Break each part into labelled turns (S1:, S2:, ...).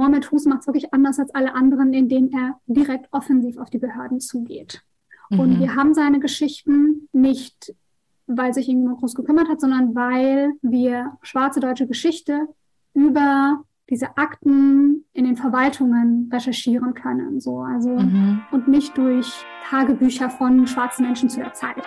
S1: Mohamed Hus macht es wirklich anders als alle anderen, indem er direkt offensiv auf die Behörden zugeht. Mhm. Und wir haben seine Geschichten nicht, weil sich irgendjemand groß gekümmert hat, sondern weil wir schwarze deutsche Geschichte über diese Akten in den Verwaltungen recherchieren können. So, also, mhm. und nicht durch Tagebücher von schwarzen Menschen zu der Zeit.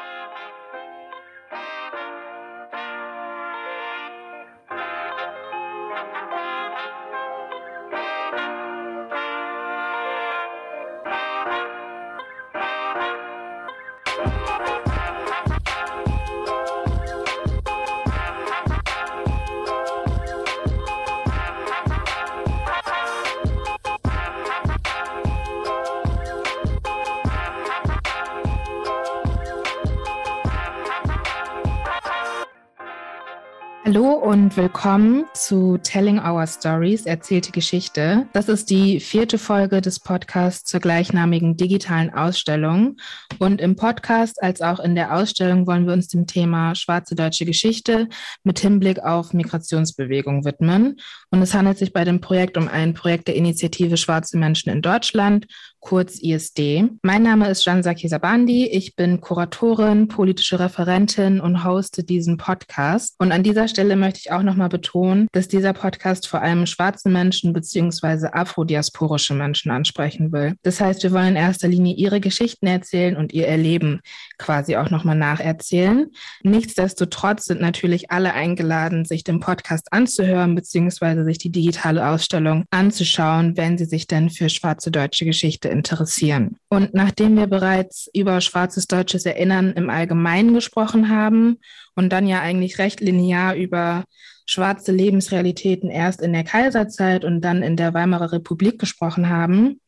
S2: Willkommen zu Telling Our Stories, erzählte Geschichte. Das ist die vierte Folge des Podcasts zur gleichnamigen digitalen Ausstellung. Und im Podcast als auch in der Ausstellung wollen wir uns dem Thema schwarze deutsche Geschichte mit Hinblick auf Migrationsbewegung widmen. Und es handelt sich bei dem Projekt um ein Projekt der Initiative Schwarze Menschen in Deutschland kurz ISD. Mein Name ist Jansaki Sabandi. Ich bin Kuratorin, politische Referentin und hoste diesen Podcast. Und an dieser Stelle möchte ich auch nochmal betonen, dass dieser Podcast vor allem schwarze Menschen bzw. afrodiasporische Menschen ansprechen will. Das heißt, wir wollen in erster Linie ihre Geschichten erzählen und ihr Erleben quasi auch nochmal nacherzählen. Nichtsdestotrotz sind natürlich alle eingeladen, sich den Podcast anzuhören bzw. sich die digitale Ausstellung anzuschauen, wenn sie sich denn für schwarze deutsche Geschichte interessieren. Und nachdem wir bereits über schwarzes deutsches Erinnern im Allgemeinen gesprochen haben und dann ja eigentlich recht linear über schwarze Lebensrealitäten erst in der Kaiserzeit und dann in der Weimarer Republik gesprochen haben,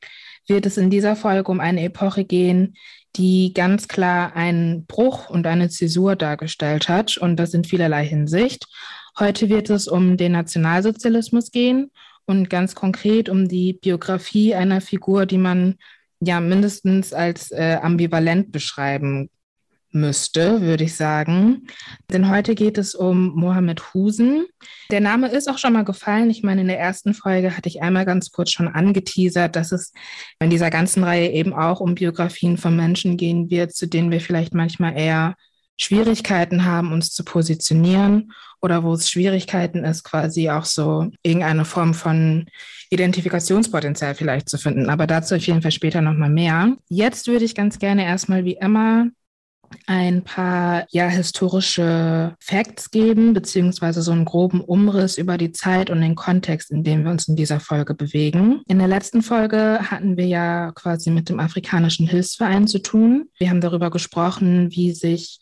S2: wird es in dieser Folge um eine Epoche gehen, die ganz klar einen Bruch und eine Zäsur dargestellt hat und das in vielerlei Hinsicht. Heute wird es um den Nationalsozialismus gehen und ganz konkret um die Biografie einer Figur, die man ja mindestens als äh, ambivalent beschreiben müsste, würde ich sagen. Denn heute geht es um Mohammed Husen. Der Name ist auch schon mal gefallen. Ich meine, in der ersten Folge hatte ich einmal ganz kurz schon angeteasert, dass es in dieser ganzen Reihe eben auch um Biografien von Menschen gehen wird, zu denen wir vielleicht manchmal eher Schwierigkeiten haben, uns zu positionieren oder wo es Schwierigkeiten ist, quasi auch so irgendeine Form von Identifikationspotenzial vielleicht zu finden. Aber dazu auf jeden Fall später nochmal mehr. Jetzt würde ich ganz gerne erstmal wie immer ein paar ja historische Facts geben, beziehungsweise so einen groben Umriss über die Zeit und den Kontext, in dem wir uns in dieser Folge bewegen. In der letzten Folge hatten wir ja quasi mit dem Afrikanischen Hilfsverein zu tun. Wir haben darüber gesprochen, wie sich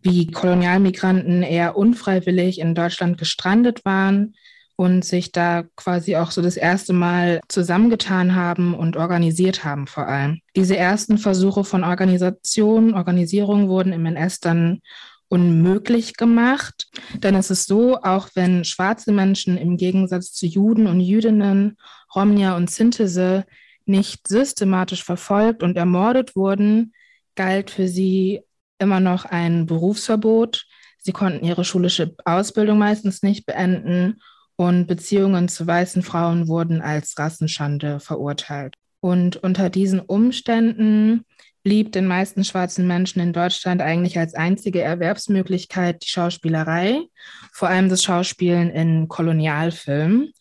S2: wie Kolonialmigranten eher unfreiwillig in Deutschland gestrandet waren und sich da quasi auch so das erste Mal zusammengetan haben und organisiert haben vor allem. Diese ersten Versuche von Organisation, Organisierung wurden im NS dann unmöglich gemacht. Denn es ist so, auch wenn schwarze Menschen im Gegensatz zu Juden und Jüdinnen, Romnia und Sintese nicht systematisch verfolgt und ermordet wurden, galt für sie immer noch ein Berufsverbot. Sie konnten ihre schulische Ausbildung meistens nicht beenden und Beziehungen zu weißen Frauen wurden als Rassenschande verurteilt. Und unter diesen Umständen blieb den meisten schwarzen Menschen in Deutschland eigentlich als einzige Erwerbsmöglichkeit die Schauspielerei, vor allem das Schauspielen in Kolonialfilmen.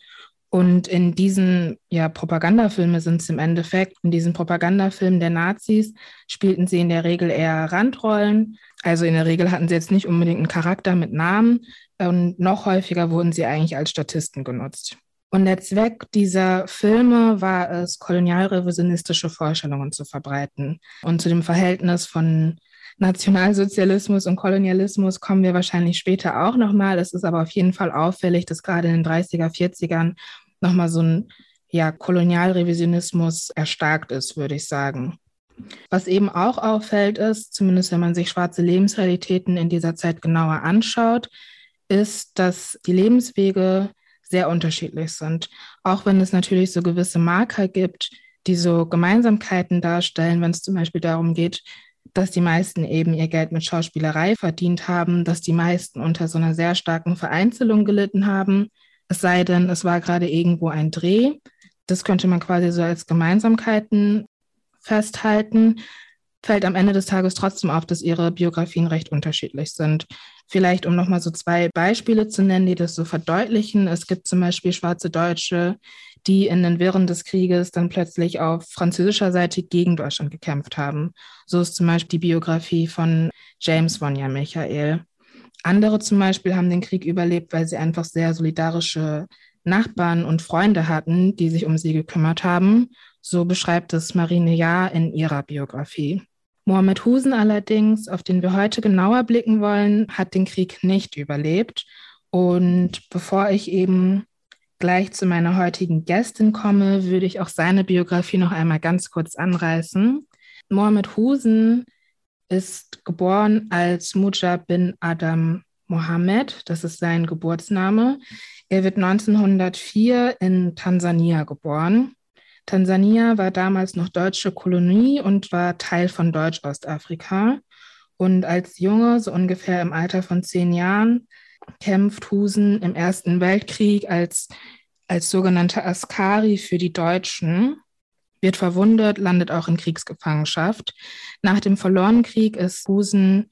S2: Und in diesen ja, Propagandafilme sind es im Endeffekt, in diesen Propagandafilmen der Nazis spielten sie in der Regel eher Randrollen. Also in der Regel hatten sie jetzt nicht unbedingt einen Charakter mit Namen und noch häufiger wurden sie eigentlich als Statisten genutzt. Und der Zweck dieser Filme war es, kolonialrevisionistische Vorstellungen zu verbreiten. Und zu dem Verhältnis von Nationalsozialismus und Kolonialismus kommen wir wahrscheinlich später auch nochmal. Es ist aber auf jeden Fall auffällig, dass gerade in den 30er, 40ern nochmal so ein ja, Kolonialrevisionismus erstarkt ist, würde ich sagen. Was eben auch auffällt ist, zumindest wenn man sich schwarze Lebensrealitäten in dieser Zeit genauer anschaut, ist, dass die Lebenswege sehr unterschiedlich sind. Auch wenn es natürlich so gewisse Marker gibt, die so Gemeinsamkeiten darstellen, wenn es zum Beispiel darum geht, dass die meisten eben ihr Geld mit Schauspielerei verdient haben, dass die meisten unter so einer sehr starken Vereinzelung gelitten haben. Es sei denn, es war gerade irgendwo ein Dreh. das könnte man quasi so als Gemeinsamkeiten festhalten. Fällt am Ende des Tages trotzdem auf, dass ihre Biografien recht unterschiedlich sind. Vielleicht, um nochmal so zwei Beispiele zu nennen, die das so verdeutlichen. Es gibt zum Beispiel schwarze Deutsche, die in den Wirren des Krieges dann plötzlich auf französischer Seite gegen Deutschland gekämpft haben. So ist zum Beispiel die Biografie von James Vonja Michael. Andere zum Beispiel haben den Krieg überlebt, weil sie einfach sehr solidarische Nachbarn und Freunde hatten, die sich um sie gekümmert haben. So beschreibt es Marine Jahr in ihrer Biografie. Mohammed Husen allerdings, auf den wir heute genauer blicken wollen, hat den Krieg nicht überlebt. Und bevor ich eben gleich zu meiner heutigen Gästin komme, würde ich auch seine Biografie noch einmal ganz kurz anreißen. Mohammed Husen ist geboren als Mujab bin Adam Mohammed, das ist sein Geburtsname. Er wird 1904 in Tansania geboren. Tansania war damals noch deutsche Kolonie und war Teil von Deutsch-Ostafrika. Und als Junge, so ungefähr im Alter von zehn Jahren, kämpft Husen im Ersten Weltkrieg als, als sogenannter Askari für die Deutschen, wird verwundet, landet auch in Kriegsgefangenschaft. Nach dem verlorenen Krieg ist Husen,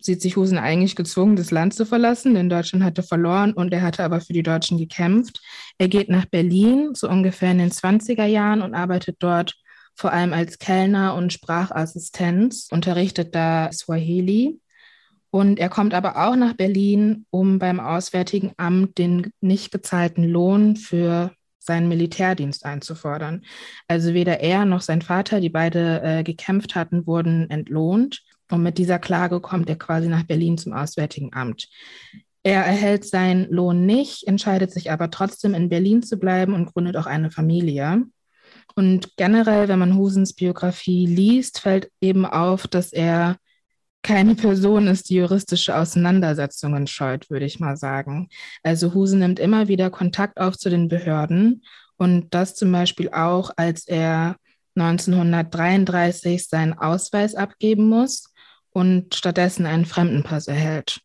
S2: sieht sich Husen eigentlich gezwungen, das Land zu verlassen, denn Deutschland hatte verloren und er hatte aber für die Deutschen gekämpft. Er geht nach Berlin, so ungefähr in den 20er Jahren und arbeitet dort vor allem als Kellner und Sprachassistenz, unterrichtet da Swahili. Und er kommt aber auch nach Berlin, um beim Auswärtigen Amt den nicht gezahlten Lohn für seinen Militärdienst einzufordern. Also weder er noch sein Vater, die beide äh, gekämpft hatten, wurden entlohnt. Und mit dieser Klage kommt er quasi nach Berlin zum Auswärtigen Amt. Er erhält seinen Lohn nicht, entscheidet sich aber trotzdem in Berlin zu bleiben und gründet auch eine Familie. Und generell, wenn man Husens Biografie liest, fällt eben auf, dass er keine Person ist, die juristische Auseinandersetzungen scheut, würde ich mal sagen. Also Huse nimmt immer wieder Kontakt auf zu den Behörden und das zum Beispiel auch, als er 1933 seinen Ausweis abgeben muss und stattdessen einen Fremdenpass erhält.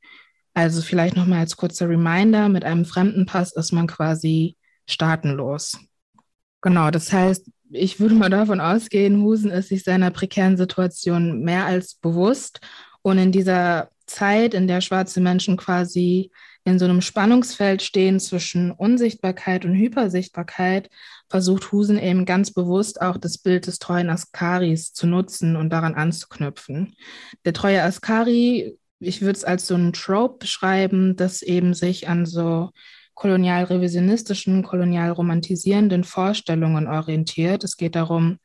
S2: Also vielleicht nochmal als kurzer Reminder, mit einem Fremdenpass ist man quasi staatenlos. Genau, das heißt, ich würde mal davon ausgehen, Husen ist sich seiner prekären Situation mehr als bewusst und in dieser Zeit, in der schwarze Menschen quasi in so einem Spannungsfeld stehen zwischen Unsichtbarkeit und Hypersichtbarkeit, versucht Husen eben ganz bewusst auch das Bild des treuen Askaris zu nutzen und daran anzuknüpfen. Der treue Askari, ich würde es als so ein Trope beschreiben, das eben sich an so kolonial-revisionistischen, kolonial-romantisierenden Vorstellungen orientiert. Es geht darum,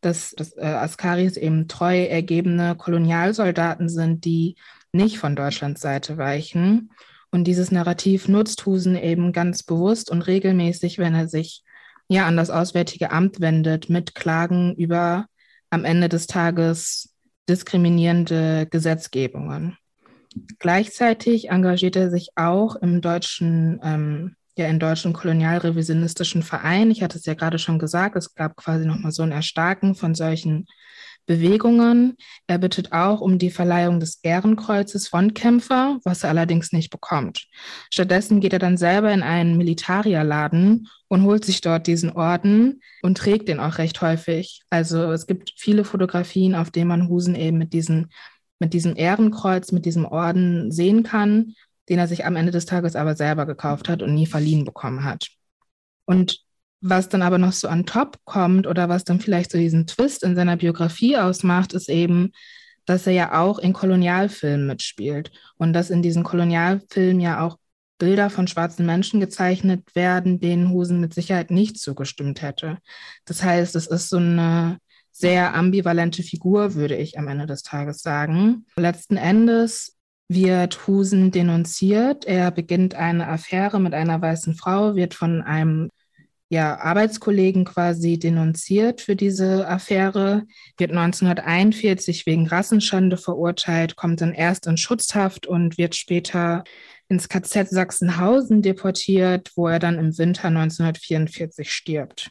S2: dass, dass äh, Askaris eben treu ergebene Kolonialsoldaten sind, die nicht von Deutschlands Seite weichen. Und dieses Narrativ nutzt Husen eben ganz bewusst und regelmäßig, wenn er sich ja an das Auswärtige Amt wendet, mit Klagen über am Ende des Tages diskriminierende Gesetzgebungen. Gleichzeitig engagiert er sich auch im deutschen ähm, ja in deutschen kolonialrevisionistischen Verein. Ich hatte es ja gerade schon gesagt, es gab quasi nochmal so ein Erstarken von solchen Bewegungen. Er bittet auch um die Verleihung des Ehrenkreuzes Frontkämpfer, was er allerdings nicht bekommt. Stattdessen geht er dann selber in einen Militarierladen und holt sich dort diesen Orden und trägt den auch recht häufig. Also es gibt viele Fotografien, auf denen man Husen eben mit, diesen, mit diesem Ehrenkreuz, mit diesem Orden sehen kann den er sich am Ende des Tages aber selber gekauft hat und nie verliehen bekommen hat. Und was dann aber noch so an top kommt oder was dann vielleicht so diesen Twist in seiner Biografie ausmacht, ist eben, dass er ja auch in Kolonialfilmen mitspielt und dass in diesen Kolonialfilmen ja auch Bilder von schwarzen Menschen gezeichnet werden, denen Husen mit Sicherheit nicht zugestimmt hätte. Das heißt, es ist so eine sehr ambivalente Figur, würde ich am Ende des Tages sagen. Letzten Endes wird Husen denunziert. Er beginnt eine Affäre mit einer weißen Frau, wird von einem ja, Arbeitskollegen quasi denunziert für diese Affäre, wird 1941 wegen Rassenschande verurteilt, kommt dann erst in Schutzhaft und wird später ins KZ Sachsenhausen deportiert, wo er dann im Winter 1944 stirbt.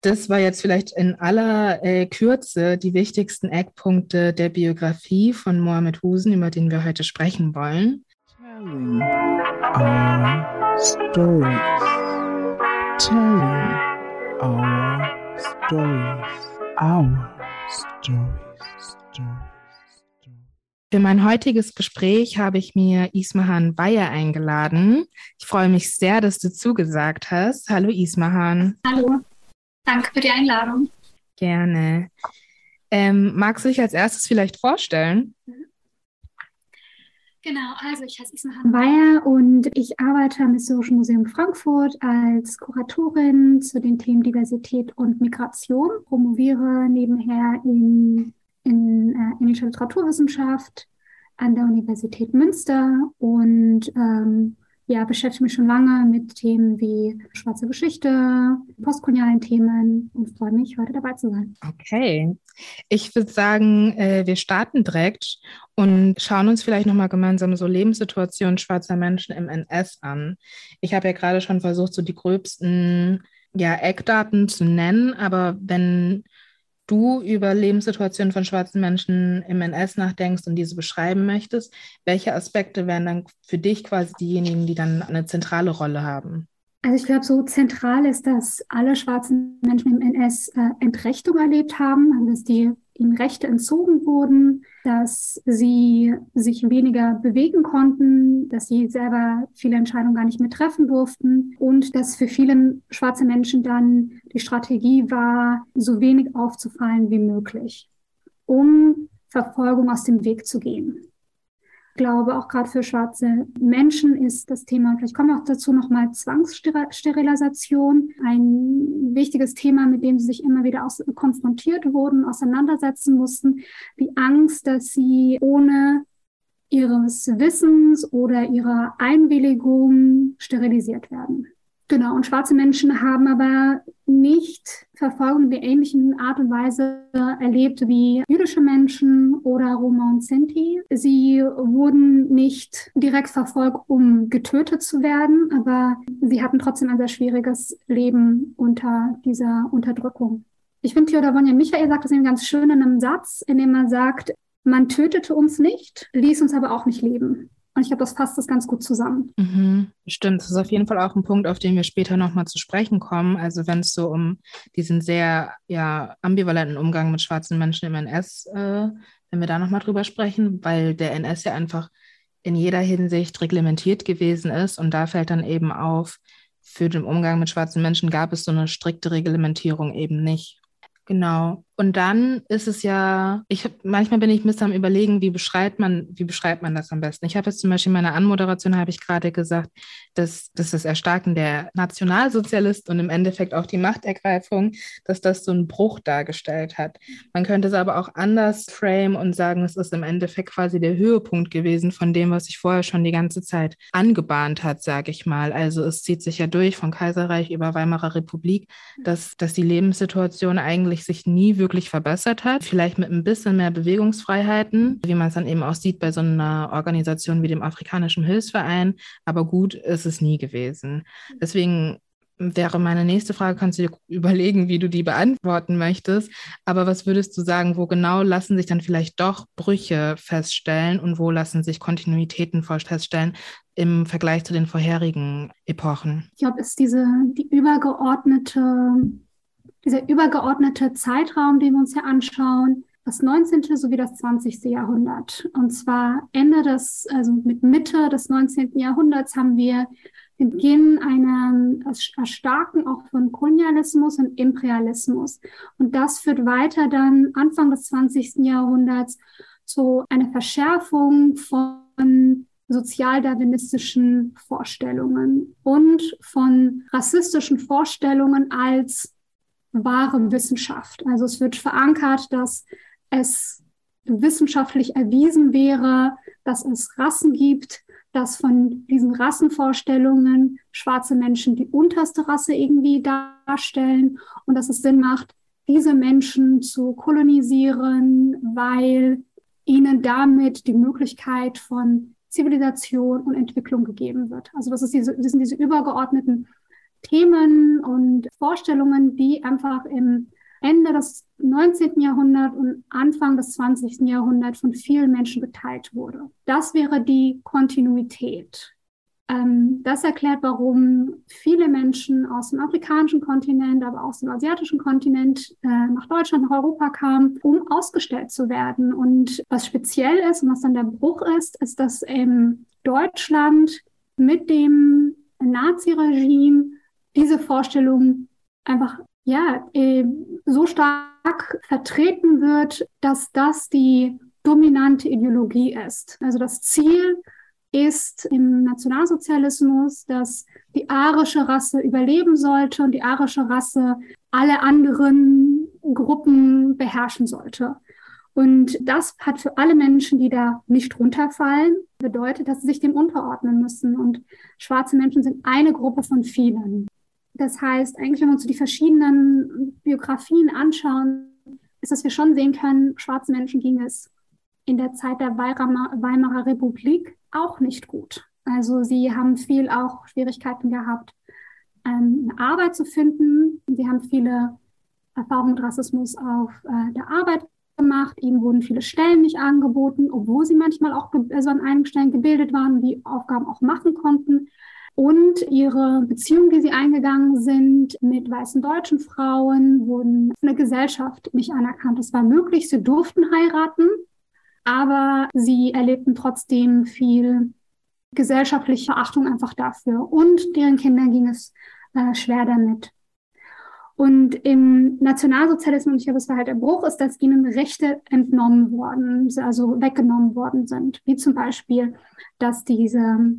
S2: Das war jetzt vielleicht in aller äh, Kürze die wichtigsten Eckpunkte der Biografie von Mohammed Husen, über den wir heute sprechen wollen. Telling our stories. Telling Stories. Our Stories. Für mein heutiges Gespräch habe ich mir Ismahan Bayer eingeladen. Ich freue mich sehr, dass du zugesagt hast. Hallo Ismahan.
S1: Hallo. Danke für die Einladung.
S2: Gerne. Ähm, magst du dich als erstes vielleicht vorstellen?
S1: Genau, also ich heiße Ismahan Weyer und ich arbeite am Historischen Museum Frankfurt als Kuratorin zu den Themen Diversität und Migration, promoviere nebenher in, in äh, englischer Literaturwissenschaft an der Universität Münster und ähm, ja, beschäftige mich schon lange mit Themen wie schwarze Geschichte, postkolonialen Themen und freue mich, heute dabei zu sein.
S2: Okay. Ich würde sagen, äh, wir starten direkt und schauen uns vielleicht nochmal gemeinsam so Lebenssituationen schwarzer Menschen im NS an. Ich habe ja gerade schon versucht, so die gröbsten ja, Eckdaten zu nennen, aber wenn du über Lebenssituationen von schwarzen Menschen im NS nachdenkst und diese beschreiben möchtest, welche Aspekte wären dann für dich quasi diejenigen, die dann eine zentrale Rolle haben?
S1: Also ich glaube, so zentral ist, dass alle schwarzen Menschen im NS äh, Entrechtung erlebt haben, dass die ihnen Rechte entzogen wurden, dass sie sich weniger bewegen konnten, dass sie selber viele Entscheidungen gar nicht mehr treffen durften und dass für viele schwarze Menschen dann die Strategie war, so wenig aufzufallen wie möglich, um Verfolgung aus dem Weg zu gehen glaube, auch gerade für schwarze Menschen ist das Thema, vielleicht kommen wir auch dazu nochmal Zwangssterilisation, ein wichtiges Thema, mit dem sie sich immer wieder aus konfrontiert wurden, auseinandersetzen mussten. Die Angst, dass sie ohne ihres Wissens oder ihrer Einwilligung sterilisiert werden. Genau, und schwarze Menschen haben aber nicht Verfolgung in der ähnlichen Art und Weise erlebt wie jüdische Menschen oder Roma und Sinti. Sie wurden nicht direkt verfolgt, um getötet zu werden, aber sie hatten trotzdem ein sehr schwieriges Leben unter dieser Unterdrückung. Ich finde, Theodor Wonja Michael sagt das eben ganz schön in einem Satz, in dem er sagt, man tötete uns nicht, ließ uns aber auch nicht leben. Und ich glaube, das fasst das ganz gut zusammen.
S2: Mhm, stimmt. Das ist auf jeden Fall auch ein Punkt, auf den wir später nochmal zu sprechen kommen. Also wenn es so um diesen sehr ja, ambivalenten Umgang mit schwarzen Menschen im NS, äh, wenn wir da nochmal drüber sprechen, weil der NS ja einfach in jeder Hinsicht reglementiert gewesen ist. Und da fällt dann eben auf, für den Umgang mit schwarzen Menschen gab es so eine strikte Reglementierung eben nicht. Genau. Und dann ist es ja, ich manchmal bin ich ein bisschen am überlegen, wie beschreibt man, wie beschreibt man das am besten? Ich habe jetzt zum Beispiel in meiner Anmoderation habe ich gerade gesagt, dass, dass das Erstarken der Nationalsozialist und im Endeffekt auch die Machtergreifung, dass das so einen Bruch dargestellt hat. Man könnte es aber auch anders frame und sagen, es ist im Endeffekt quasi der Höhepunkt gewesen von dem, was sich vorher schon die ganze Zeit angebahnt hat, sage ich mal. Also es zieht sich ja durch von Kaiserreich über Weimarer Republik, dass, dass die Lebenssituation eigentlich sich nie wirklich wirklich verbessert hat. Vielleicht mit ein bisschen mehr Bewegungsfreiheiten, wie man es dann eben auch sieht bei so einer Organisation wie dem Afrikanischen Hilfsverein. Aber gut ist es nie gewesen. Deswegen wäre meine nächste Frage, kannst du dir überlegen, wie du die beantworten möchtest. Aber was würdest du sagen, wo genau lassen sich dann vielleicht doch Brüche feststellen und wo lassen sich Kontinuitäten feststellen im Vergleich zu den vorherigen Epochen?
S1: Ich glaube, es ist diese, die übergeordnete dieser übergeordnete Zeitraum, den wir uns hier anschauen, das 19. sowie das 20. Jahrhundert. Und zwar Ende des, also mit Mitte des 19. Jahrhunderts haben wir den Beginn einer Erstarken auch von Kolonialismus und Imperialismus. Und das führt weiter dann Anfang des 20. Jahrhunderts zu einer Verschärfung von sozialdarwinistischen Vorstellungen und von rassistischen Vorstellungen als wahre Wissenschaft. Also es wird verankert, dass es wissenschaftlich erwiesen wäre, dass es Rassen gibt, dass von diesen Rassenvorstellungen schwarze Menschen die unterste Rasse irgendwie darstellen und dass es Sinn macht, diese Menschen zu kolonisieren, weil ihnen damit die Möglichkeit von Zivilisation und Entwicklung gegeben wird. Also das, ist diese, das sind diese übergeordneten Themen und Vorstellungen, die einfach im Ende des 19. Jahrhunderts und Anfang des 20. Jahrhunderts von vielen Menschen geteilt wurde. Das wäre die Kontinuität. Ähm, das erklärt, warum viele Menschen aus dem afrikanischen Kontinent, aber auch aus dem asiatischen Kontinent äh, nach Deutschland, nach Europa kamen, um ausgestellt zu werden. Und was speziell ist und was dann der Bruch ist, ist, dass in Deutschland mit dem Naziregime diese Vorstellung einfach ja äh, so stark vertreten wird, dass das die dominante Ideologie ist. Also das Ziel ist im Nationalsozialismus, dass die arische Rasse überleben sollte und die arische Rasse alle anderen Gruppen beherrschen sollte. Und das hat für alle Menschen, die da nicht runterfallen, bedeutet, dass sie sich dem unterordnen müssen. Und schwarze Menschen sind eine Gruppe von vielen. Das heißt, eigentlich, wenn wir uns die verschiedenen Biografien anschauen, ist, dass wir schon sehen können, schwarze Menschen ging es in der Zeit der Weimarer, Weimarer Republik auch nicht gut. Also sie haben viel auch Schwierigkeiten gehabt, ähm, eine Arbeit zu finden. Sie haben viele Erfahrungen mit Rassismus auf äh, der Arbeit gemacht. Ihnen wurden viele Stellen nicht angeboten, obwohl sie manchmal auch also an einigen Stellen gebildet waren, die Aufgaben auch machen konnten. Und ihre Beziehungen, die sie eingegangen sind mit weißen deutschen Frauen, wurden von der Gesellschaft nicht anerkannt. Es war möglich, sie durften heiraten, aber sie erlebten trotzdem viel gesellschaftliche Achtung einfach dafür. Und deren Kindern ging es äh, schwer damit. Und im Nationalsozialismus, ich glaube, es war halt der Bruch, ist, dass ihnen Rechte entnommen worden, also weggenommen worden sind. Wie zum Beispiel, dass diese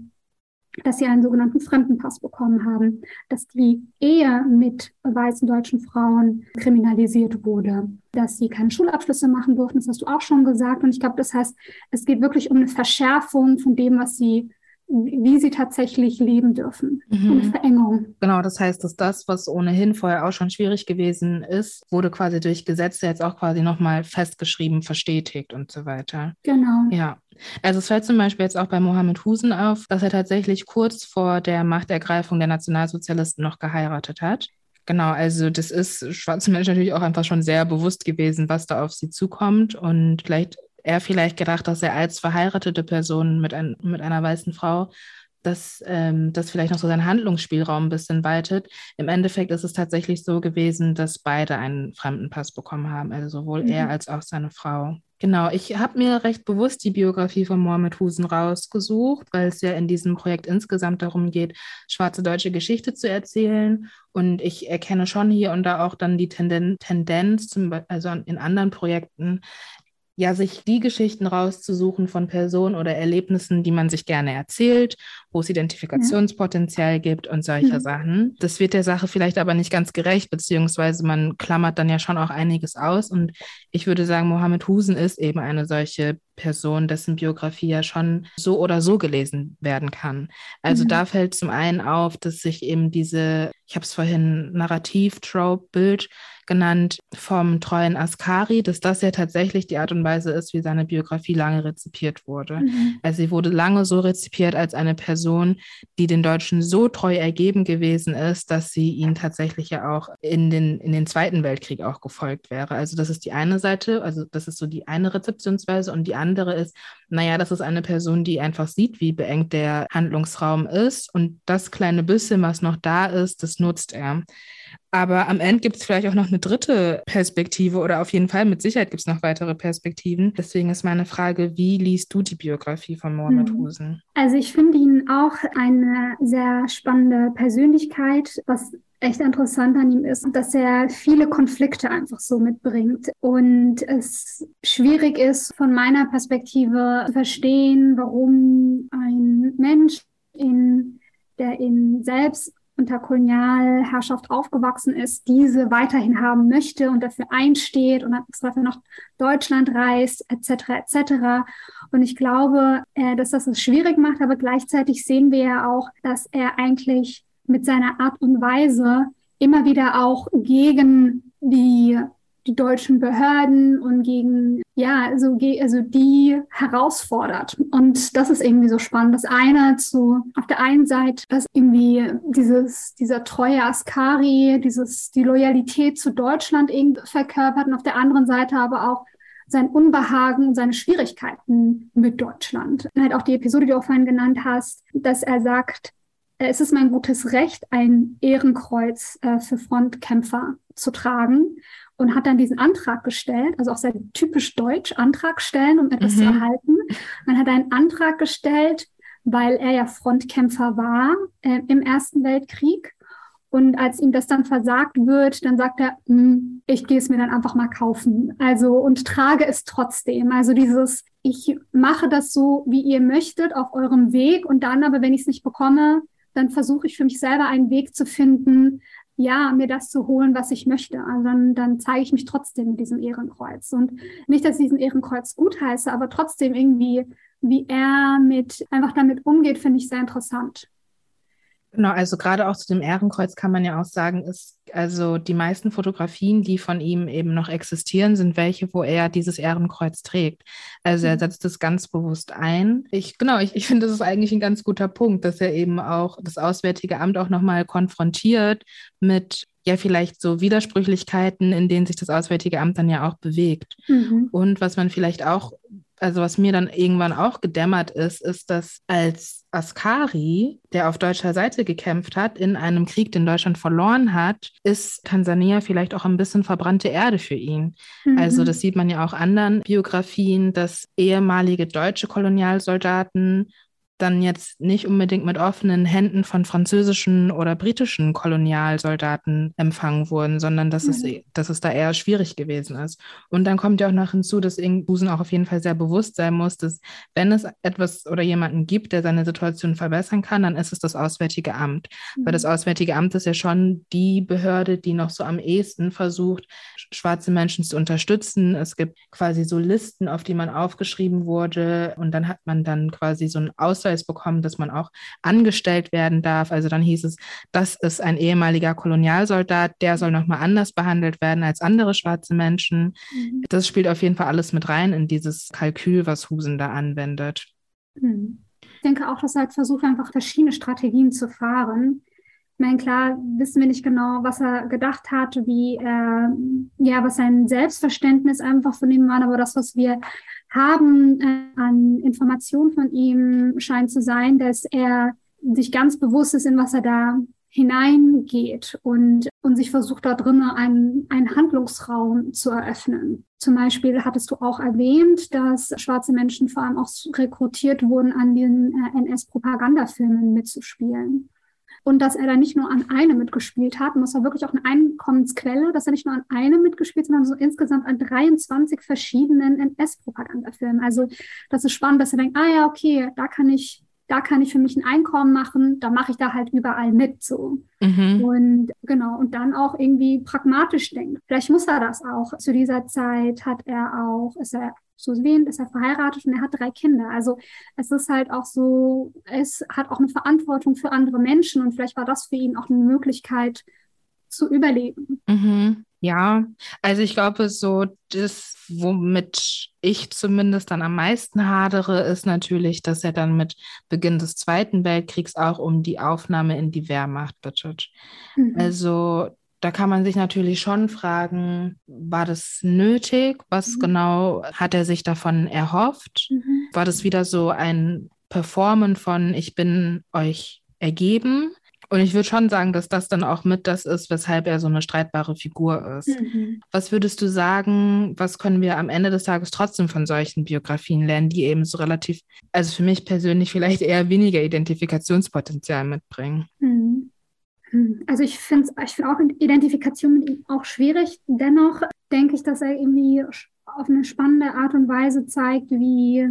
S1: dass sie einen sogenannten Fremdenpass bekommen haben, dass die Ehe mit weißen deutschen Frauen kriminalisiert wurde, dass sie keine Schulabschlüsse machen durften, das hast du auch schon gesagt. Und ich glaube, das heißt, es geht wirklich um eine Verschärfung von dem, was sie wie sie tatsächlich leben dürfen. Mhm. Eine Verengung.
S2: Genau, das heißt, dass das, was ohnehin vorher auch schon schwierig gewesen ist, wurde quasi durch Gesetze jetzt auch quasi nochmal festgeschrieben, verstetigt und so weiter.
S1: Genau.
S2: Ja. Also es fällt zum Beispiel jetzt auch bei Mohammed Husen auf, dass er tatsächlich kurz vor der Machtergreifung der Nationalsozialisten noch geheiratet hat. Genau, also das ist schwarzen Menschen natürlich auch einfach schon sehr bewusst gewesen, was da auf sie zukommt. Und vielleicht er vielleicht gedacht, dass er als verheiratete Person mit, ein, mit einer weißen Frau dass ähm, das vielleicht noch so seinen Handlungsspielraum ein bisschen weitet. Im Endeffekt ist es tatsächlich so gewesen, dass beide einen Fremdenpass bekommen haben, also sowohl mhm. er als auch seine Frau. Genau, ich habe mir recht bewusst die Biografie von Mohamed Husen rausgesucht, weil es ja in diesem Projekt insgesamt darum geht, schwarze deutsche Geschichte zu erzählen. Und ich erkenne schon hier und da auch dann die Tenden Tendenz, zum, also in anderen Projekten, ja, sich die Geschichten rauszusuchen von Personen oder Erlebnissen, die man sich gerne erzählt, wo es Identifikationspotenzial ja. gibt und solche mhm. Sachen. Das wird der Sache vielleicht aber nicht ganz gerecht, beziehungsweise man klammert dann ja schon auch einiges aus. Und ich würde sagen, Mohammed Husen ist eben eine solche Person, dessen Biografie ja schon so oder so gelesen werden kann. Also mhm. da fällt zum einen auf, dass sich eben diese, ich habe es vorhin Narrativ-Trope-Bild genannt vom treuen Askari, dass das ja tatsächlich die Art und Weise ist, wie seine Biografie lange rezipiert wurde. Mhm. Also sie wurde lange so rezipiert als eine Person, die den Deutschen so treu ergeben gewesen ist, dass sie ihnen tatsächlich ja auch in den, in den Zweiten Weltkrieg auch gefolgt wäre. Also das ist die eine Seite, also das ist so die eine Rezeptionsweise und die andere ist, naja, das ist eine Person, die einfach sieht, wie beengt der Handlungsraum ist und das kleine bisschen, was noch da ist, das nutzt er. Aber am Ende gibt es vielleicht auch noch eine dritte Perspektive oder auf jeden Fall mit Sicherheit gibt es noch weitere Perspektiven. Deswegen ist meine Frage, wie liest du die Biografie von Mohamed hm. Husen?
S1: Also ich finde ihn auch eine sehr spannende Persönlichkeit, was echt interessant an ihm ist, dass er viele Konflikte einfach so mitbringt und es schwierig ist, von meiner Perspektive zu verstehen, warum ein Mensch in der in selbst unter Kolonialherrschaft aufgewachsen ist, diese weiterhin haben möchte und dafür einsteht und extra nach Deutschland reist, etc. etc. Und ich glaube, äh, dass das es schwierig macht, aber gleichzeitig sehen wir ja auch, dass er eigentlich mit seiner Art und Weise immer wieder auch gegen die die deutschen Behörden und gegen, ja, also, also die herausfordert. Und das ist irgendwie so spannend. Das eine zu, auf der einen Seite, dass irgendwie dieses, dieser treue Askari, dieses, die Loyalität zu Deutschland irgendwie verkörpert und auf der anderen Seite aber auch sein Unbehagen und seine Schwierigkeiten mit Deutschland. Und halt auch die Episode, die du auch vorhin genannt hast, dass er sagt, es ist mein gutes Recht, ein Ehrenkreuz äh, für Frontkämpfer zu tragen und hat dann diesen Antrag gestellt, also auch sehr typisch deutsch, Antrag stellen, um etwas mhm. zu erhalten. Man hat einen Antrag gestellt, weil er ja Frontkämpfer war äh, im Ersten Weltkrieg. Und als ihm das dann versagt wird, dann sagt er, hm, ich gehe es mir dann einfach mal kaufen. Also und trage es trotzdem. Also dieses, ich mache das so, wie ihr möchtet, auf eurem Weg. Und dann aber, wenn ich es nicht bekomme, dann versuche ich für mich selber einen Weg zu finden, ja, mir das zu holen, was ich möchte. Also dann, dann zeige ich mich trotzdem mit diesem Ehrenkreuz. Und nicht, dass ich diesen Ehrenkreuz gut heiße, aber trotzdem irgendwie, wie er mit einfach damit umgeht, finde ich sehr interessant.
S2: Genau, also gerade auch zu dem Ehrenkreuz kann man ja auch sagen, ist also die meisten Fotografien, die von ihm eben noch existieren, sind welche, wo er dieses Ehrenkreuz trägt. Also er mhm. setzt es ganz bewusst ein. Ich, genau, ich, ich finde, das ist eigentlich ein ganz guter Punkt, dass er eben auch das Auswärtige Amt auch nochmal konfrontiert mit ja vielleicht so Widersprüchlichkeiten, in denen sich das Auswärtige Amt dann ja auch bewegt. Mhm. Und was man vielleicht auch also was mir dann irgendwann auch gedämmert ist, ist, dass als Askari, der auf deutscher Seite gekämpft hat, in einem Krieg, den Deutschland verloren hat, ist Tansania vielleicht auch ein bisschen verbrannte Erde für ihn. Mhm. Also das sieht man ja auch anderen Biografien, dass ehemalige deutsche Kolonialsoldaten dann jetzt nicht unbedingt mit offenen Händen von französischen oder britischen Kolonialsoldaten empfangen wurden, sondern dass, mhm. es, dass es da eher schwierig gewesen ist. Und dann kommt ja auch noch hinzu, dass Busen auch auf jeden Fall sehr bewusst sein muss, dass wenn es etwas oder jemanden gibt, der seine Situation verbessern kann, dann ist es das Auswärtige Amt. Mhm. Weil das mhm. Auswärtige Amt ist ja schon die Behörde, die noch so am ehesten versucht, schwarze Menschen zu unterstützen. Es gibt quasi so Listen, auf die man aufgeschrieben wurde und dann hat man dann quasi so ein Aus Ausweis bekommen, dass man auch angestellt werden darf. Also dann hieß es, das ist ein ehemaliger Kolonialsoldat, der soll nochmal anders behandelt werden als andere schwarze Menschen. Mhm. Das spielt auf jeden Fall alles mit rein in dieses Kalkül, was Husen da anwendet.
S1: Mhm. Ich denke auch, dass er halt versucht, einfach verschiedene Strategien zu fahren. Ich meine, klar wissen wir nicht genau, was er gedacht hat, wie, äh, ja, was sein Selbstverständnis einfach von ihm war, aber das, was wir haben äh, an Informationen von ihm scheint zu sein, dass er sich ganz bewusst ist, in was er da hineingeht und, und sich versucht, da drinnen einen, einen Handlungsraum zu eröffnen. Zum Beispiel hattest du auch erwähnt, dass schwarze Menschen vor allem auch rekrutiert wurden, an den äh, NS-Propagandafilmen mitzuspielen und dass er da nicht nur an einem mitgespielt hat, und das war wirklich auch eine Einkommensquelle, dass er nicht nur an einem mitgespielt, sondern so insgesamt an 23 verschiedenen NS-Propagandafilmen. Also das ist spannend, dass er denkt, ah ja, okay, da kann ich da kann ich für mich ein Einkommen machen, da mache ich da halt überall mit so. Mhm. Und genau, und dann auch irgendwie pragmatisch denkt. Vielleicht muss er das auch. Zu dieser Zeit hat er auch, ist er so erwähnt, ist er verheiratet und er hat drei Kinder. Also es ist halt auch so, es hat auch eine Verantwortung für andere Menschen und vielleicht war das für ihn auch eine Möglichkeit zu überleben.
S2: Mhm. Ja, also ich glaube, so das, womit ich zumindest dann am meisten hadere, ist natürlich, dass er dann mit Beginn des Zweiten Weltkriegs auch um die Aufnahme in die Wehrmacht bittet. Mhm. Also da kann man sich natürlich schon fragen, war das nötig? Was mhm. genau hat er sich davon erhofft? Mhm. War das wieder so ein Performen von ich bin euch ergeben? Und ich würde schon sagen, dass das dann auch mit das ist, weshalb er so eine streitbare Figur ist. Mhm. Was würdest du sagen, was können wir am Ende des Tages trotzdem von solchen Biografien lernen, die eben so relativ, also für mich persönlich vielleicht eher weniger Identifikationspotenzial mitbringen?
S1: Mhm. Also ich finde ich find auch Identifikation mit ihm auch schwierig. Dennoch denke ich, dass er irgendwie auf eine spannende Art und Weise zeigt, wie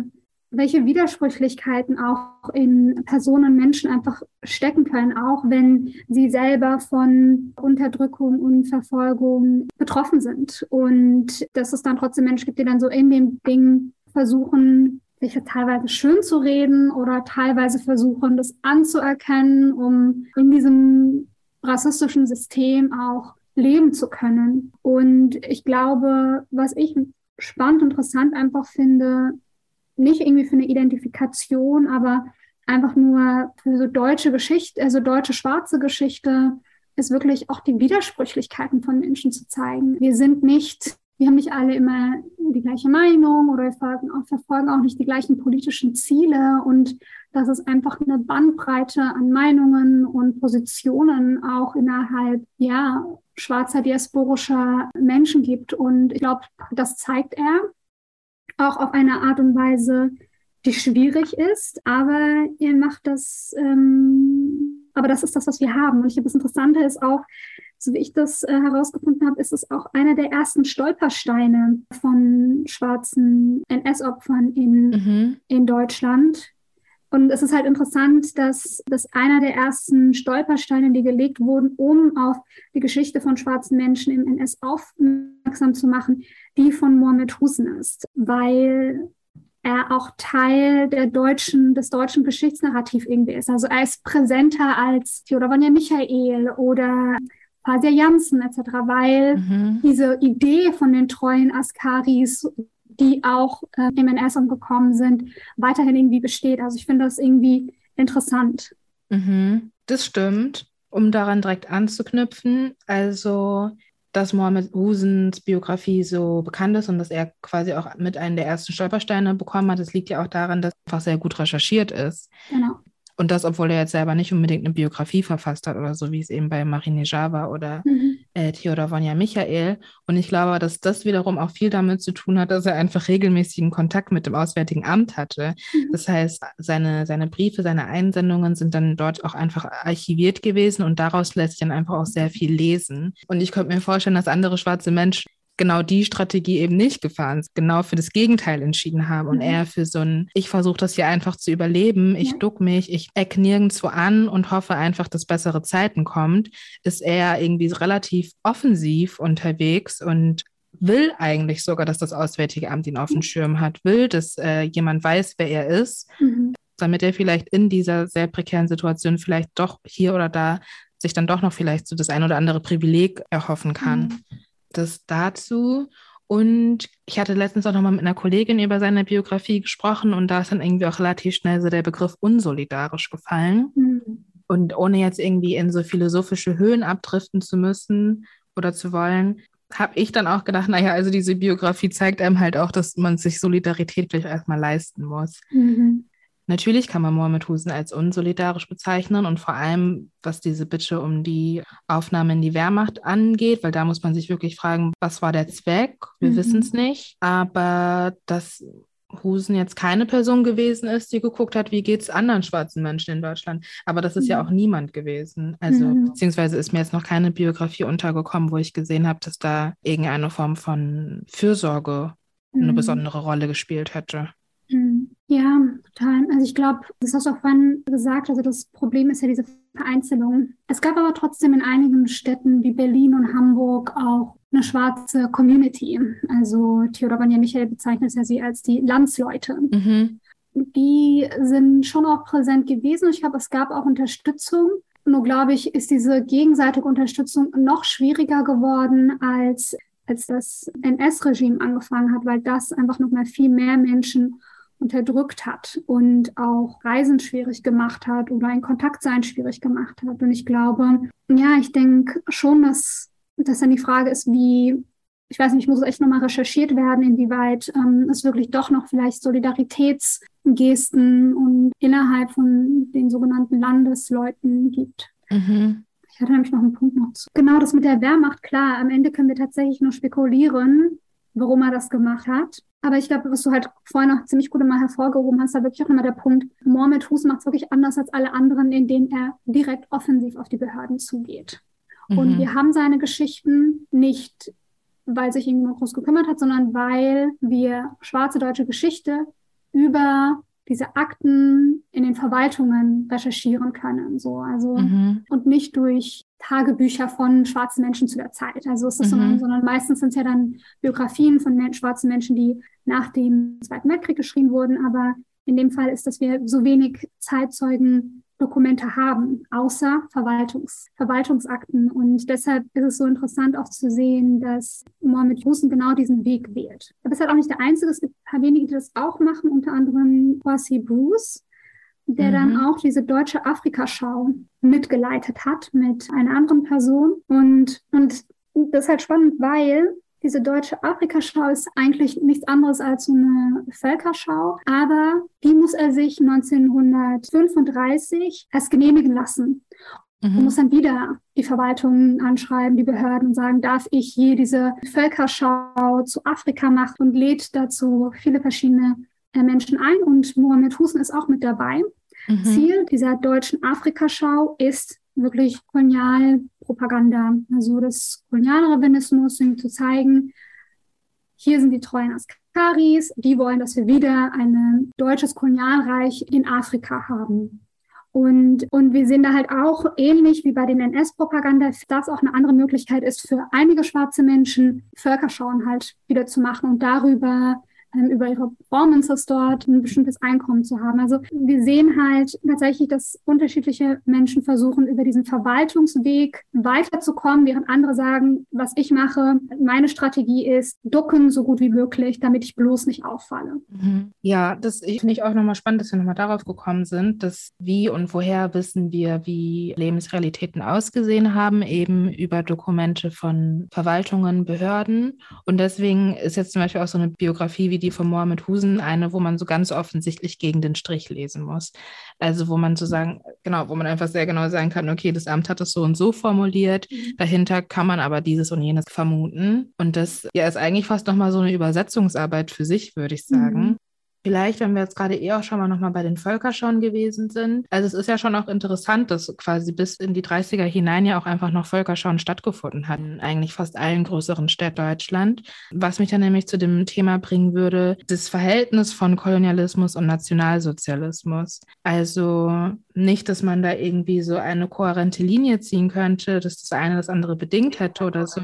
S1: welche Widersprüchlichkeiten auch in Personen, Menschen einfach stecken können, auch wenn sie selber von Unterdrückung und Verfolgung betroffen sind. Und dass es dann trotzdem Menschen gibt, die dann so in dem Ding versuchen, sich teilweise schön zu reden oder teilweise versuchen, das anzuerkennen, um in diesem rassistischen System auch leben zu können. Und ich glaube, was ich spannend interessant einfach finde, nicht irgendwie für eine Identifikation, aber einfach nur für so deutsche Geschichte, also deutsche schwarze Geschichte, ist wirklich auch die Widersprüchlichkeiten von Menschen zu zeigen. Wir sind nicht, wir haben nicht alle immer die gleiche Meinung oder wir verfolgen auch, nicht die gleichen politischen Ziele und dass es einfach eine Bandbreite an Meinungen und Positionen auch innerhalb ja schwarzer diasporischer Menschen gibt. Und ich glaube, das zeigt er auch auf eine Art und Weise, die schwierig ist, aber er macht das, ähm, aber das ist das, was wir haben. Und ich glaube, das Interessante ist auch, so wie ich das äh, herausgefunden habe, ist es auch einer der ersten Stolpersteine von schwarzen NS-Opfern in, mhm. in Deutschland. Und es ist halt interessant, dass das einer der ersten Stolpersteine, die gelegt wurden, um auf die Geschichte von schwarzen Menschen im NS aufmerksam zu machen, die von Mohamed Hussein ist, weil er auch Teil der deutschen, des deutschen Geschichtsnarrativ irgendwie ist. Also er ist präsenter als Theodor Vanja Michael oder Fasia Janssen etc., weil mhm. diese Idee von den treuen Askaris die auch äh, im NS umgekommen sind, weiterhin irgendwie besteht. Also ich finde das irgendwie interessant.
S2: Mhm, das stimmt. Um daran direkt anzuknüpfen, also dass Mohammed Husens Biografie so bekannt ist und dass er quasi auch mit einem der ersten Stolpersteine bekommen hat, das liegt ja auch daran, dass er einfach sehr gut recherchiert ist. Genau. Und das, obwohl er jetzt selber nicht unbedingt eine Biografie verfasst hat oder so, wie es eben bei Marine Java oder mhm. äh, Theodor Vonja Michael. Und ich glaube, dass das wiederum auch viel damit zu tun hat, dass er einfach regelmäßigen Kontakt mit dem Auswärtigen Amt hatte. Mhm. Das heißt, seine, seine Briefe, seine Einsendungen sind dann dort auch einfach archiviert gewesen und daraus lässt sich dann einfach auch sehr viel lesen. Und ich könnte mir vorstellen, dass andere schwarze Menschen genau die Strategie eben nicht gefahren, genau für das Gegenteil entschieden haben und mhm. eher für so ein, ich versuche das hier einfach zu überleben, ich ja. duck mich, ich eck nirgendwo an und hoffe einfach, dass bessere Zeiten kommt, ist er irgendwie relativ offensiv unterwegs und will eigentlich sogar, dass das Auswärtige Amt ihn auf dem Schirm hat, will, dass äh, jemand weiß, wer er ist, mhm. damit er vielleicht in dieser sehr prekären Situation vielleicht doch hier oder da sich dann doch noch vielleicht so das ein oder andere Privileg erhoffen kann. Mhm das dazu. Und ich hatte letztens auch nochmal mit einer Kollegin über seine Biografie gesprochen und da ist dann irgendwie auch relativ schnell so der Begriff unsolidarisch gefallen. Mhm. Und ohne jetzt irgendwie in so philosophische Höhen abdriften zu müssen oder zu wollen, habe ich dann auch gedacht, naja, also diese Biografie zeigt einem halt auch, dass man sich Solidarität vielleicht erstmal leisten muss. Mhm. Natürlich kann man Mohammed Husen als unsolidarisch bezeichnen und vor allem, was diese Bitte um die Aufnahme in die Wehrmacht angeht, weil da muss man sich wirklich fragen, was war der Zweck? Wir mhm. wissen es nicht. Aber dass Husen jetzt keine Person gewesen ist, die geguckt hat, wie geht es anderen schwarzen Menschen in Deutschland. Aber das ist mhm. ja auch niemand gewesen. Also, mhm. beziehungsweise ist mir jetzt noch keine Biografie untergekommen, wo ich gesehen habe, dass da irgendeine Form von Fürsorge eine mhm. besondere Rolle gespielt hätte.
S1: Ja, total. Also ich glaube, das hast du auch vorhin gesagt, also das Problem ist ja diese Vereinzelung. Es gab aber trotzdem in einigen Städten wie Berlin und Hamburg auch eine schwarze Community. Also Theodor Banja Michael bezeichnet ja sie als die Landsleute. Mhm. Die sind schon auch präsent gewesen. Ich glaube, es gab auch Unterstützung. Nur glaube ich, ist diese gegenseitige Unterstützung noch schwieriger geworden, als, als das NS-Regime angefangen hat, weil das einfach noch mal viel mehr Menschen unterdrückt hat und auch Reisen schwierig gemacht hat oder ein Kontaktsein schwierig gemacht hat. Und ich glaube, ja, ich denke schon, dass, dass dann die Frage ist, wie, ich weiß nicht, muss echt nochmal recherchiert werden, inwieweit ähm, es wirklich doch noch vielleicht Solidaritätsgesten und innerhalb von den sogenannten Landesleuten gibt. Mhm. Ich hatte nämlich noch einen Punkt noch zu. Genau das mit der Wehrmacht, klar, am Ende können wir tatsächlich nur spekulieren, warum er das gemacht hat. Aber ich glaube, was du halt vorhin noch ziemlich gut immer hervorgehoben hast, da wirklich auch immer der Punkt, Mohamed Hus macht es wirklich anders als alle anderen, indem er direkt offensiv auf die Behörden zugeht. Mhm. Und wir haben seine Geschichten nicht, weil sich irgendjemand groß gekümmert hat, sondern weil wir schwarze deutsche Geschichte über diese Akten in den Verwaltungen recherchieren können. So, also, mhm. und nicht durch Tagebücher von schwarzen Menschen zu der Zeit. Also ist das, mhm. sondern, sondern meistens sind es ja dann Biografien von men schwarzen Menschen, die nach dem Zweiten Weltkrieg geschrieben wurden. Aber in dem Fall ist, dass wir so wenig Zeitzeugen Dokumente haben, außer Verwaltungs Verwaltungsakten. Und deshalb ist es so interessant auch zu sehen, dass Mohammed Hussein genau diesen Weg wählt. Aber es ist halt auch nicht der Einzige. Es gibt ein paar wenige, die das auch machen, unter anderem Percy Bruce, der mhm. dann auch diese deutsche Afrikaschau mitgeleitet hat mit einer anderen Person. Und, und das ist halt spannend, weil Diese deutsche Afrikaschau ist eigentlich nichts anderes als eine Völkerschau, aber die muss er sich 1935 erst genehmigen lassen. Mhm. Man muss dann wieder die Verwaltung anschreiben, die Behörden und sagen, darf ich hier diese Völkerschau zu Afrika machen und lädt dazu viele verschiedene Menschen ein und Mohamed Hussein ist auch mit dabei. Mhm. Ziel dieser deutschen Afrikaschau ist wirklich Kolonialpropaganda, also das Kolonialrevenismus, um zu zeigen, hier sind die treuen Askaris, die wollen, dass wir wieder ein deutsches Kolonialreich in Afrika haben. Und, und wir sehen da halt auch ähnlich wie bei den NS-Propaganda, dass auch eine andere Möglichkeit ist für einige schwarze Menschen, Völkerschauen halt wieder zu machen und darüber über ihre Performances dort ein bestimmtes Einkommen zu haben. Also wir sehen halt tatsächlich, dass unterschiedliche Menschen versuchen, über diesen Verwaltungsweg weiterzukommen, während andere sagen, was ich mache, meine Strategie ist, ducken so gut wie möglich, damit ich bloß nicht auffalle.
S2: Mhm. Ja, das finde ich auch nochmal spannend, dass wir nochmal darauf gekommen sind, dass wie und woher wissen wir, wie Lebensrealitäten ausgesehen haben, eben über Dokumente von Verwaltungen, Behörden. Und deswegen ist jetzt zum Beispiel auch so eine Biografie wie die von Mohammed Husen eine, wo man so ganz offensichtlich gegen den Strich lesen muss. Also wo man so sagen, genau, wo man einfach sehr genau sagen kann, okay, das Amt hat es so und so formuliert, mhm. dahinter kann man aber dieses und jenes vermuten. Und das ja ist eigentlich fast nochmal so eine Übersetzungsarbeit für sich, würde ich sagen. Mhm. Vielleicht, wenn wir jetzt gerade eh auch schon mal nochmal bei den Völkerschauen gewesen sind. Also es ist ja schon auch interessant, dass quasi bis in die 30er hinein ja auch einfach noch Völkerschauen stattgefunden hatten, eigentlich fast allen größeren Städten Deutschland. Was mich dann nämlich zu dem Thema bringen würde, das Verhältnis von Kolonialismus und Nationalsozialismus. Also nicht, dass man da irgendwie so eine kohärente Linie ziehen könnte, dass das eine das andere bedingt hätte oder so.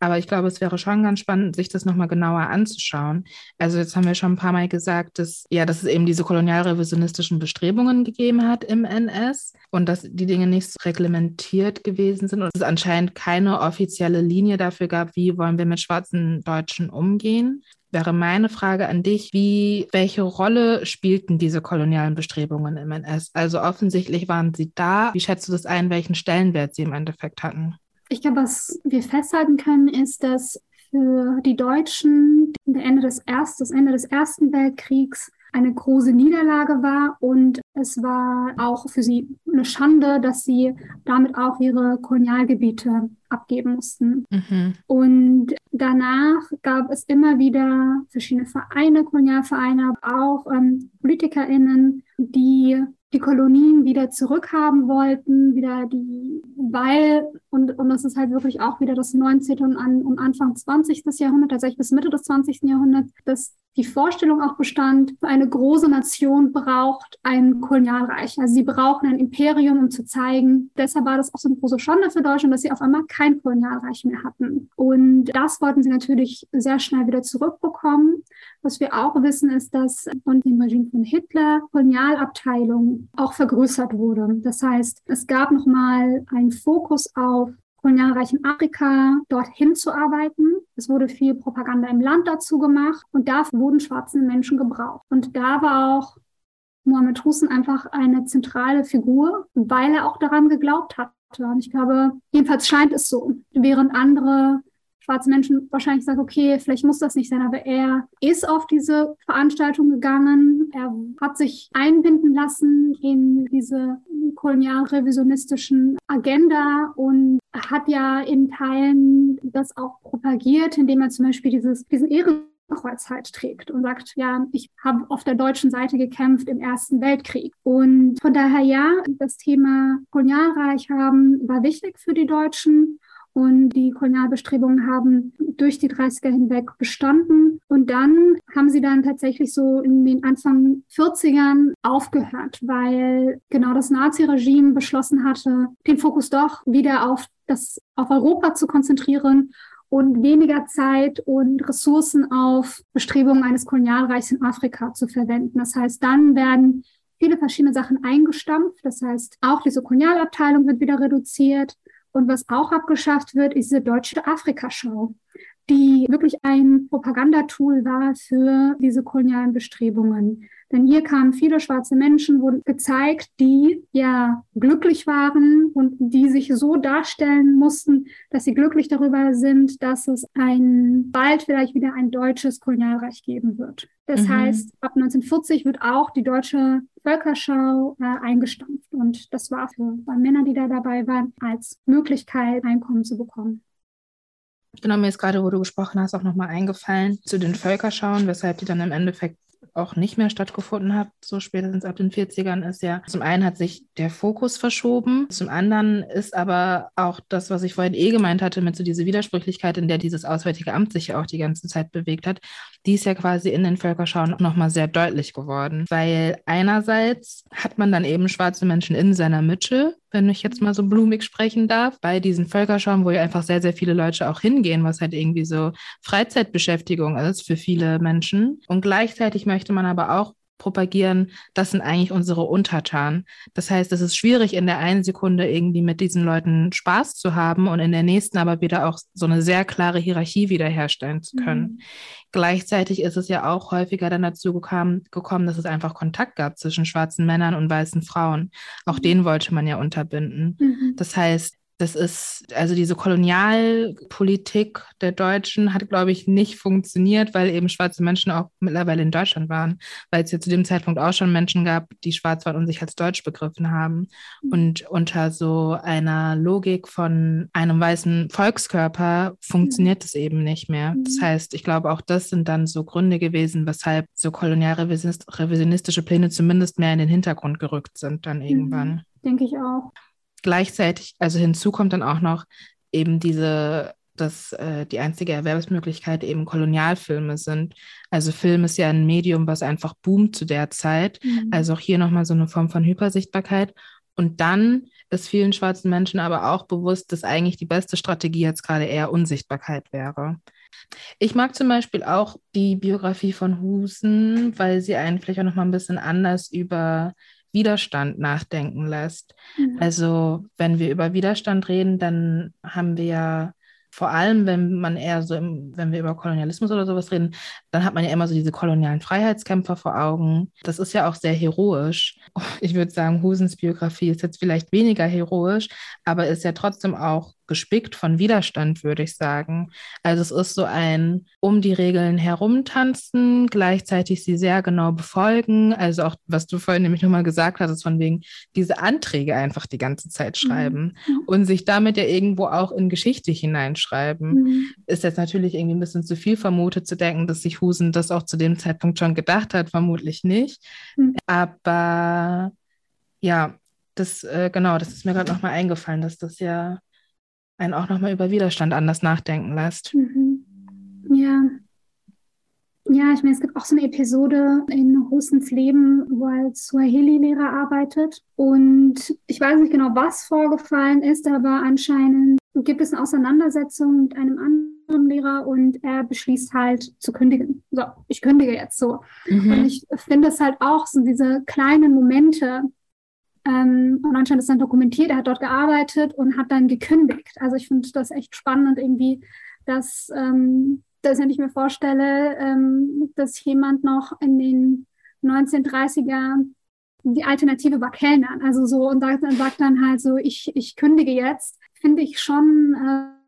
S2: Aber ich glaube, es wäre schon ganz spannend, sich das nochmal genauer anzuschauen. Also jetzt haben wir schon ein paar Mal gesagt, dass, ja, dass es eben diese kolonialrevisionistischen Bestrebungen gegeben hat im NS und dass die Dinge nicht so reglementiert gewesen sind und es anscheinend keine offizielle Linie dafür gab, wie wollen wir mit schwarzen Deutschen umgehen wäre meine Frage an dich, wie, welche Rolle spielten diese kolonialen Bestrebungen im NS? Also offensichtlich waren sie da. Wie schätzt du das ein, welchen Stellenwert sie im Endeffekt hatten?
S1: Ich glaube, was wir festhalten können, ist, dass für die Deutschen Ende des, Erst, das Ende des Ersten Weltkriegs eine große Niederlage war und es war auch für sie eine Schande, dass sie damit auch ihre Kolonialgebiete abgeben mussten. Mhm. Und danach gab es immer wieder verschiedene Vereine, Kolonialvereine, aber auch ähm, PolitikerInnen, die die Kolonien wieder zurückhaben wollten, wieder die, weil, und, und das ist halt wirklich auch wieder das 19. und, an, und Anfang 20. Jahrhundert, tatsächlich bis Mitte des 20. Jahrhunderts, dass die Vorstellung auch bestand, eine große Nation braucht ein Kolonialreich. Also sie brauchen ein Imperium, um zu zeigen. Deshalb war das auch so eine große Schande für Deutschland, dass sie auf einmal kein Kolonialreich mehr hatten. Und das wollten sie natürlich sehr schnell wieder zurückbekommen. Was wir auch wissen, ist, dass von dem Regime von Hitler Kolonialabteilung auch vergrößert wurde. Das heißt, es gab nochmal einen Fokus auf kolonialreichen Afrika dorthin zu arbeiten. Es wurde viel Propaganda im Land dazu gemacht und dafür wurden schwarze Menschen gebraucht. Und da war auch Mohammed Hussein einfach eine zentrale Figur, weil er auch daran geglaubt hatte. Und ich glaube, jedenfalls scheint es so, während andere schwarze Menschen wahrscheinlich sagen, okay, vielleicht muss das nicht sein, aber er ist auf diese Veranstaltung gegangen, er hat sich einbinden lassen in diese kolonialrevisionistischen Agenda und hat ja in Teilen das auch propagiert, indem er zum Beispiel dieses, diesen Ehrenkreuz halt trägt und sagt, ja, ich habe auf der deutschen Seite gekämpft im Ersten Weltkrieg. Und von daher ja, das Thema Kolonialreich haben war wichtig für die Deutschen. Und die Kolonialbestrebungen haben durch die 30er hinweg bestanden. Und dann haben sie dann tatsächlich so in den Anfang 40ern aufgehört, weil genau das Naziregime beschlossen hatte, den Fokus doch wieder auf das, auf Europa zu konzentrieren und weniger Zeit und Ressourcen auf Bestrebungen eines Kolonialreichs in Afrika zu verwenden. Das heißt, dann werden viele verschiedene Sachen eingestampft. Das heißt, auch diese Kolonialabteilung wird wieder reduziert. Und was auch abgeschafft wird, ist diese deutsche Afrikaschau. die wirklich ein Propagandatool war für diese kolonialen Bestrebungen. Denn hier kamen viele schwarze Menschen, wurden gezeigt, die ja glücklich waren und die sich so darstellen mussten, dass sie glücklich darüber sind, dass es ein bald vielleicht wieder ein deutsches Kolonialreich geben wird. Das mhm. heißt, ab 1940 wird auch die deutsche Völkerschau äh, eingestampft. Und das war für Männer, die da dabei waren, als Möglichkeit, Einkommen zu bekommen.
S2: Genau, mir ist gerade, wo du gesprochen hast, auch nochmal eingefallen zu den Völkerschauen, weshalb die dann im Endeffekt auch nicht mehr stattgefunden hat, so spätestens ab den 40ern, ist ja, zum einen hat sich der Fokus verschoben, zum anderen ist aber auch das, was ich vorhin eh gemeint hatte, mit so dieser Widersprüchlichkeit, in der dieses Auswärtige Amt sich ja auch die ganze Zeit bewegt hat, die ist ja quasi in den Völkerschauen nochmal sehr deutlich geworden, weil einerseits hat man dann eben schwarze Menschen in seiner Mitte, wenn ich jetzt mal so blumig sprechen darf, bei diesen Völkerschauen, wo ja einfach sehr, sehr viele Leute auch hingehen, was halt irgendwie so Freizeitbeschäftigung ist für viele Menschen. Und gleichzeitig möchte man aber auch propagieren, das sind eigentlich unsere Untertanen. Das heißt, es ist schwierig, in der einen Sekunde irgendwie mit diesen Leuten Spaß zu haben und in der nächsten aber wieder auch so eine sehr klare Hierarchie wiederherstellen zu können. Mhm. Gleichzeitig ist es ja auch häufiger dann dazu gekommen, gekommen, dass es einfach Kontakt gab zwischen schwarzen Männern und weißen Frauen. Auch mhm. den wollte man ja unterbinden. Mhm. Das heißt, das ist, also diese Kolonialpolitik der Deutschen hat, glaube ich, nicht funktioniert, weil eben schwarze Menschen auch mittlerweile in Deutschland waren, weil es ja zu dem Zeitpunkt auch schon Menschen gab, die schwarz waren und sich als deutsch begriffen haben. Mhm. Und unter so einer Logik von einem weißen Volkskörper funktioniert es mhm. eben nicht mehr. Das mhm. heißt, ich glaube, auch das sind dann so Gründe gewesen, weshalb so kolonialrevisionistische Pläne zumindest mehr in den Hintergrund gerückt sind dann irgendwann.
S1: Denke ich auch
S2: gleichzeitig, also hinzu kommt dann auch noch eben diese, dass äh, die einzige Erwerbsmöglichkeit eben Kolonialfilme sind. Also Film ist ja ein Medium, was einfach boomt zu der Zeit. Mhm. Also auch hier nochmal so eine Form von Hypersichtbarkeit. Und dann ist vielen schwarzen Menschen aber auch bewusst, dass eigentlich die beste Strategie jetzt gerade eher Unsichtbarkeit wäre. Ich mag zum Beispiel auch die Biografie von Husen, weil sie einen vielleicht auch noch mal ein bisschen anders über Widerstand nachdenken lässt. Mhm. Also wenn wir über Widerstand reden, dann haben wir ja vor allem, wenn man eher so, im, wenn wir über Kolonialismus oder sowas reden, dann hat man ja immer so diese kolonialen Freiheitskämpfer vor Augen. Das ist ja auch sehr heroisch. Ich würde sagen, Husens Biografie ist jetzt vielleicht weniger heroisch, aber ist ja trotzdem auch gespickt von Widerstand, würde ich sagen. Also es ist so ein um die Regeln herumtanzen, gleichzeitig sie sehr genau befolgen. Also auch, was du vorhin nämlich nochmal gesagt hast, ist von wegen diese Anträge einfach die ganze Zeit mhm. schreiben mhm. und sich damit ja irgendwo auch in Geschichte hineinschreiben. Mhm. Ist jetzt natürlich irgendwie ein bisschen zu viel vermutet zu denken, dass sich Husen das auch zu dem Zeitpunkt schon gedacht hat, vermutlich nicht. Mhm. Aber ja, das, äh, genau, das ist mir gerade nochmal eingefallen, dass das ja einen auch nochmal über Widerstand anders nachdenken lässt.
S1: Mhm. Ja. Ja, ich meine, es gibt auch so eine Episode in Husens Leben, wo er als Swahili-Lehrer arbeitet. Und ich weiß nicht genau, was vorgefallen ist, aber anscheinend gibt es eine Auseinandersetzung mit einem anderen Lehrer und er beschließt halt zu kündigen. So, ich kündige jetzt so. Mhm. Und ich finde es halt auch so diese kleinen Momente, ähm, und anscheinend ist dann dokumentiert, er hat dort gearbeitet und hat dann gekündigt. Also ich finde das echt spannend irgendwie, dass, ähm, dass ich mir vorstelle, ähm, dass jemand noch in den 1930er die Alternative war Kellnern. Also so und sagt, dann halt so, ich, ich kündige jetzt, finde ich schon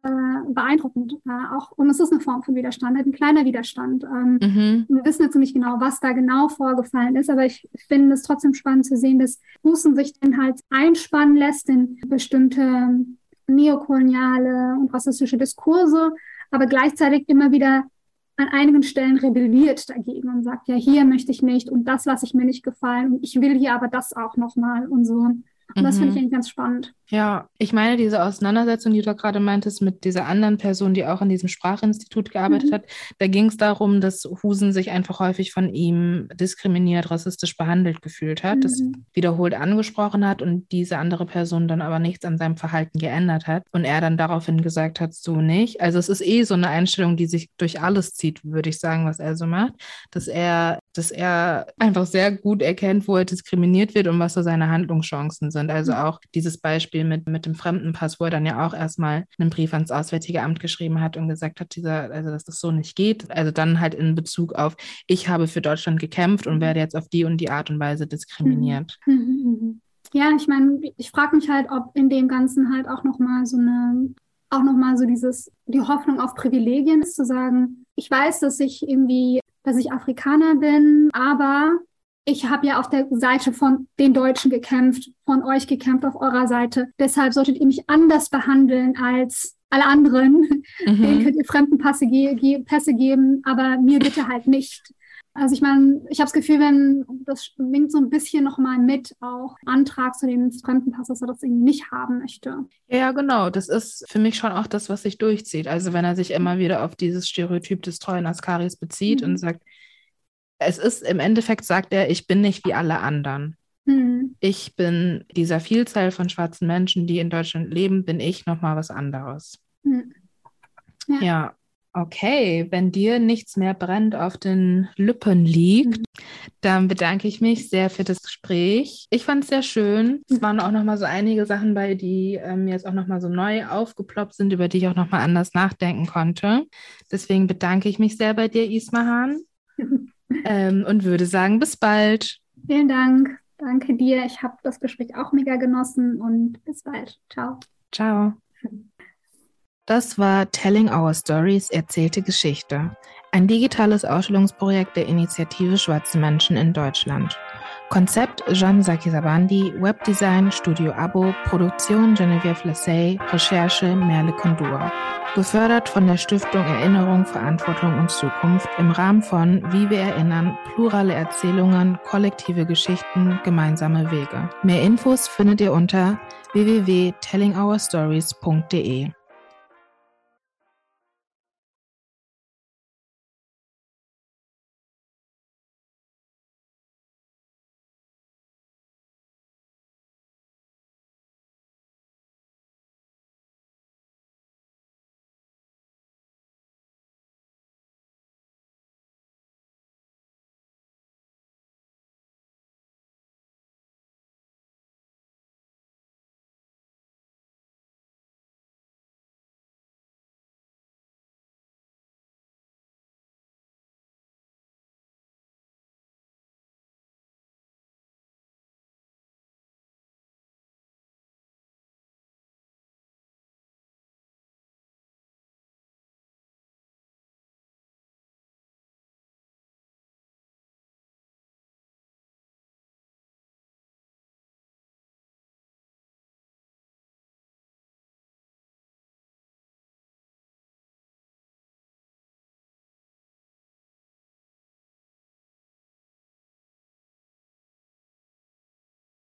S1: äh, beeindruckend. Äh, auch, und es ist eine Form von Widerstand, halt ein kleiner Widerstand. Ähm, mhm. Wir wissen jetzt nicht genau, was da genau vorgefallen ist, aber ich finde es trotzdem spannend zu sehen, dass Hussen sich dann halt einspannen lässt in bestimmte neokoloniale und rassistische Diskurse, aber gleichzeitig immer wieder an einigen Stellen rebelliert dagegen und sagt, ja, hier möchte ich nicht und das lasse ich mir nicht gefallen und ich will hier aber das auch nochmal und so. Und das finde ich mhm. eigentlich ganz spannend.
S2: Ja, ich meine, diese Auseinandersetzung, die du gerade meintest, mit dieser anderen Person, die auch in diesem Sprachinstitut gearbeitet mhm. hat, da ging es darum, dass Husen sich einfach häufig von ihm diskriminiert, rassistisch behandelt gefühlt hat, mhm. das wiederholt angesprochen hat und diese andere Person dann aber nichts an seinem Verhalten geändert hat und er dann daraufhin gesagt hat, so nicht. Also es ist eh so eine Einstellung, die sich durch alles zieht, würde ich sagen, was er so macht, dass er dass er einfach sehr gut erkennt, wo er diskriminiert wird und was so seine Handlungschancen sind. Also mhm. auch dieses Beispiel mit, mit dem Fremdenpass, wo er dann ja auch erstmal einen Brief ans Auswärtige Amt geschrieben hat und gesagt hat, dieser, also dass das so nicht geht. Also dann halt in Bezug auf, ich habe für Deutschland gekämpft und mhm. werde jetzt auf die und die Art und Weise diskriminiert.
S1: Mhm. ja, ich meine, ich frage mich halt, ob in dem Ganzen halt auch nochmal so eine, auch nochmal so dieses, die Hoffnung auf Privilegien ist, zu sagen, ich weiß, dass ich irgendwie dass ich Afrikaner bin, aber ich habe ja auf der Seite von den Deutschen gekämpft, von euch gekämpft, auf eurer Seite. Deshalb solltet ihr mich anders behandeln als alle anderen. Mhm. Denen könnt ihr Fremdenpässe ge ge Pässe geben, aber mir bitte halt nicht. Also ich meine, ich habe das Gefühl, wenn das schwingt so ein bisschen nochmal mit auch Antrag zu dem Fremdenpass, dass er das irgendwie nicht haben möchte.
S2: Ja, genau. Das ist für mich schon auch das, was sich durchzieht. Also wenn er sich immer wieder auf dieses Stereotyp des treuen Askaris bezieht mhm. und sagt, es ist im Endeffekt, sagt er, ich bin nicht wie alle anderen. Mhm. Ich bin dieser Vielzahl von schwarzen Menschen, die in Deutschland leben, bin ich nochmal was anderes. Mhm. Ja. ja. Okay, wenn dir nichts mehr brennt auf den Lippen liegt, mhm. dann bedanke ich mich sehr für das Gespräch. Ich fand es sehr schön. Es waren auch noch mal so einige Sachen bei, die ähm, mir jetzt auch noch mal so neu aufgeploppt sind, über die ich auch noch mal anders nachdenken konnte. Deswegen bedanke ich mich sehr bei dir, Ismahan, ähm, und würde sagen, bis bald.
S1: Vielen Dank. Danke dir. Ich habe das Gespräch auch mega genossen und bis bald. Ciao.
S2: Ciao. Das war Telling Our Stories erzählte Geschichte, ein digitales Ausstellungsprojekt der Initiative Schwarze Menschen in Deutschland. Konzept Jean Sakisabandi, Webdesign Studio Abo, Produktion Genevieve Lassay, Recherche Merle Kondur. Gefördert von der Stiftung Erinnerung, Verantwortung und Zukunft im Rahmen von Wie wir erinnern, plurale Erzählungen, kollektive Geschichten, gemeinsame Wege. Mehr Infos findet ihr unter www.tellingourstories.de.